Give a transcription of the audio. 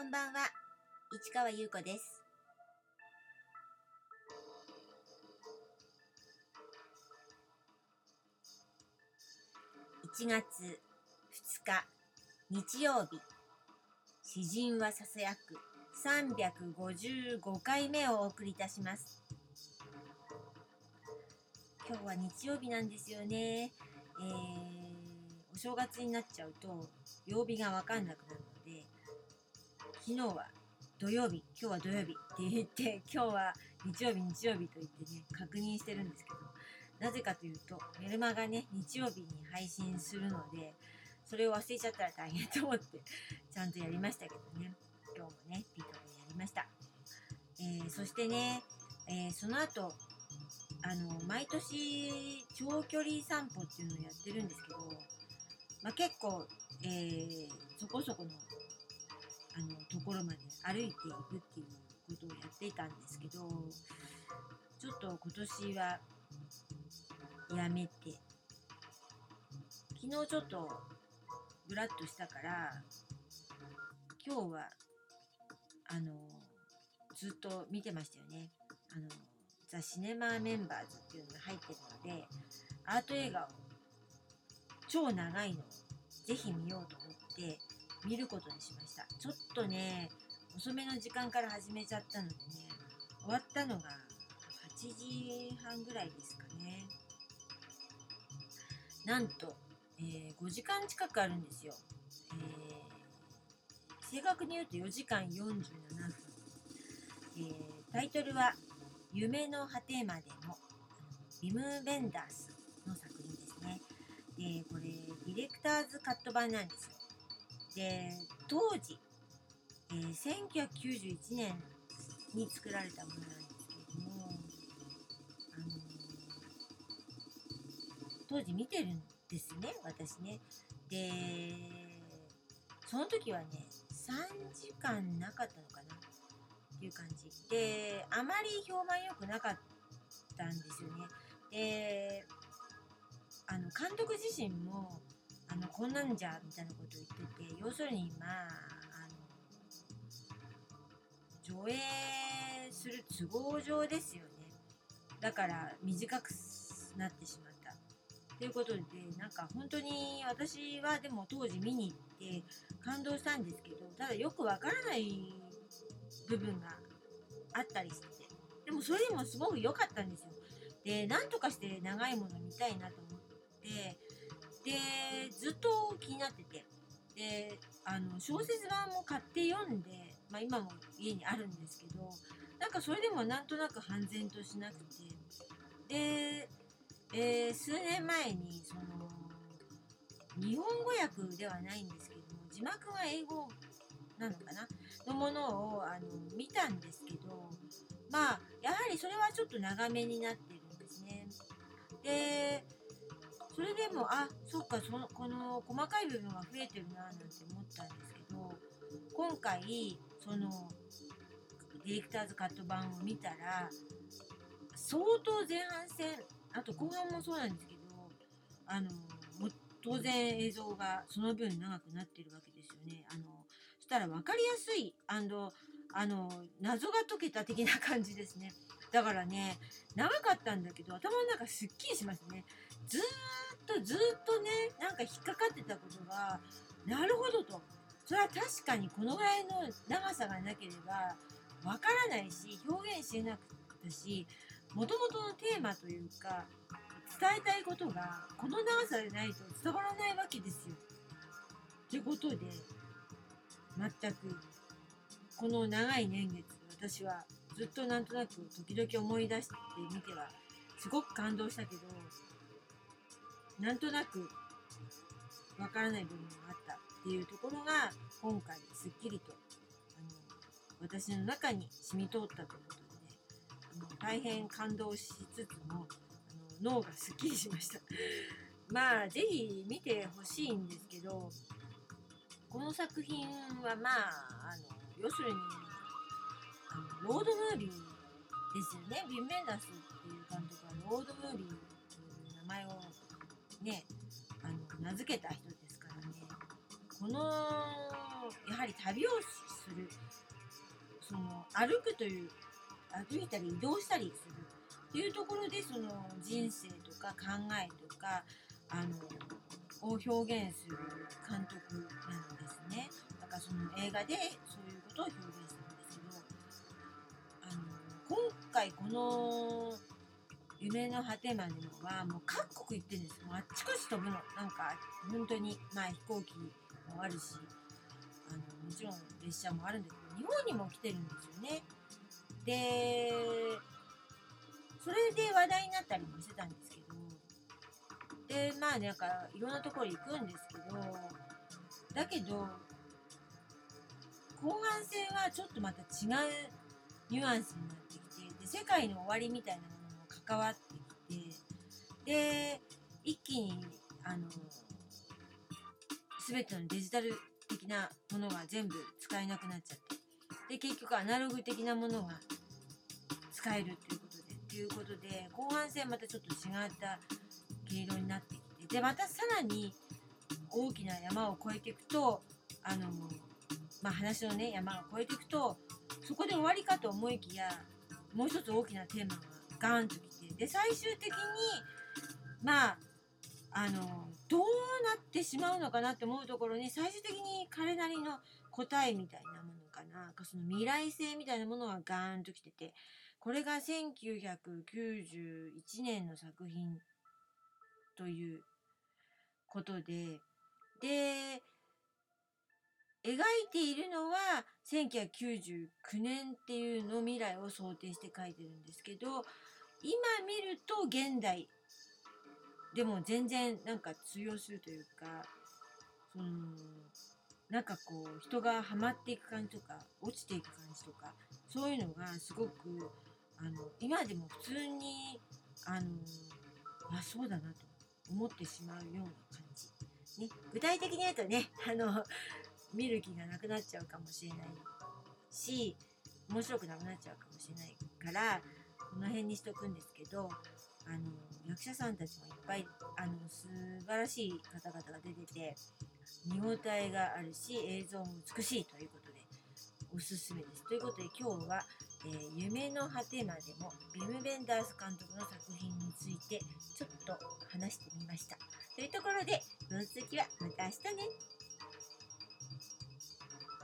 こんばんは、市川優子です。1月2日日曜日。詩人はささやく。355回目をお送りいたします。今日は日曜日なんですよね。えー、お正月になっちゃうと曜日がわかんなくなるので昨日は土曜日今日は土曜日って言って今日は日曜日日曜日と言ってね確認してるんですけどなぜかというとメルマガね日曜日に配信するのでそれを忘れちゃったら大変と思ってちゃんとやりましたけどね。今日もねピートでやりました、えーそしてね、えーその後あの毎年長距離散歩っていうのをやってるんですけど、まあ、結構、えーそこそこのあのところまで歩いていくっていうことをやっていたんですけどちょっと今年はやめて昨日ちょっとブラッとしたから今日はあのずっと見てましたよね。あのザ・シネマメンバーズっていうのが入ってるのでアート映画を超長いのをぜひ見ようと思って見ることにしました。ちょっとね遅めの時間から始めちゃったのでね終わったのが8時半ぐらいですかね。なんと、えー5時間近くあるんですよ、えー正確に言うと4時間47分、えータイトルは「夢の果てまでも」ビム・ベンダースの作品ですね。でこれディレクターズカット版なんですよ。で当時、えー1991年に作られたものなんですけれどもあの当時見てるんですね私ね。でその時はね3時間なかったのかなっていう感じ。であまり評判良くなかったんですよね。であの監督自身もあのこんなんじゃみたいなことを言ってて要するにまああの上映する都合上ですよね。だから短くなってしまった。ということでなんか本当に私はでも当時見に行って感動したんですけどただよくわからない部分があったりして。でもそれでもすごく良かったんですよ。でなんとかして長いもの見たいなと思ってでずっと気になってて。であの小説版も買って読んで、まあ、今も家にあるんですけどなんかそれでもなんとなく判然としなくて。で、えー数年前にその日本語訳ではないんですけども字幕が英語なのかな？のものをあの見たんですけどまあやはりそれはちょっと長めになってるんですね。でそれでもあそっかそのこの細かい部分が増えてるななんて思ったんですけど今回そのディレクターズカット版を見たら相当前半戦あと後半もそうなんですけどあの当然映像がその分長くなってるわけですよね。あのそしたら分かりやすいあの謎が解けた的な感じですね。だからね長かったんだけど頭の中すっきりしますね。ずーとずっとねなんか引っかかってたことがなるほどとそれは確かにこのぐらいの長さがなければわからないし表現しなかったしもともとのテーマというか伝えたいことがこの長さでないと伝わらないわけですよ。ということで全くこの長い年月私はずっとなんとなく時々思い出してみてはすごく感動したけどなんとなくわからない部分があったっていうところが今回すっきりとあの私の中に染み通ったということでねあの大変感動しつつもあの脳がすっきりしました。まあぜひ見てほしいんですけどこの作品はまああの要するにあのロードムービーですよね。ビン・ベンダスっていう監督はロードムービーという名前をねあの名付けた人ですからねこのやはり旅をするその歩くという歩いたり移動したりするっていうところでその人生とか考えとかあのを表現する監督なんですね。だからその映画でそういうことを表現するんですけどあの今回この夢の果てまでのはもう各国行ってるんですもうあっちこっち飛ぶの。なんか本当にまあ飛行機もあるしあのもちろん列車もあるんだけど日本にも来てるんですよね。でそれで話題になったりもしてたんですけどでまあなんかいろんなところ行くんですけどだけど後半戦はちょっとまた違うニュアンスになってきてで世界の終わりみたいなの関わってきてで一気にあの全てのデジタル的なものが全部使えなくなっちゃってで結局アナログ的なものが使えるっていうことでっていうことで後半戦またちょっと違った毛色になってきてでまたさらに大きな山を越えていくとあのまあ話のね山を越えていくとそこで終わりかと思いきやもう一つ大きなテーマがガーンときてで最終的にまああのどうなってしまうのかなって思うところに最終的に彼なりの答えみたいなものかな。その未来性みたいなものがガーンときててこれが1991年の作品ということでで描いているのは1999年っていうの未来を想定して書いてるんですけど今見ると現代。でも全然なんか通用するというかそのなんかこう人がハマっていく感じとか落ちていく感じとかそういうのがすごくあの今でも普通にあのあそうだなと思ってしまうような感じ、ね、具体的に言うとねあの見る気がなくなっちゃうかもしれないし面白くなくなっちゃうかもしれないからこの辺にしとくんですけどあの役者さんたちもいっぱいあの素晴らしい方々が出てて見応えがあるし映像も美しいということでおすすめです。ということで今日は、えー、夢の果てまでもビム・ベンダース監督の作品についてちょっと話してみました。というところでこの続きはまた明日ね。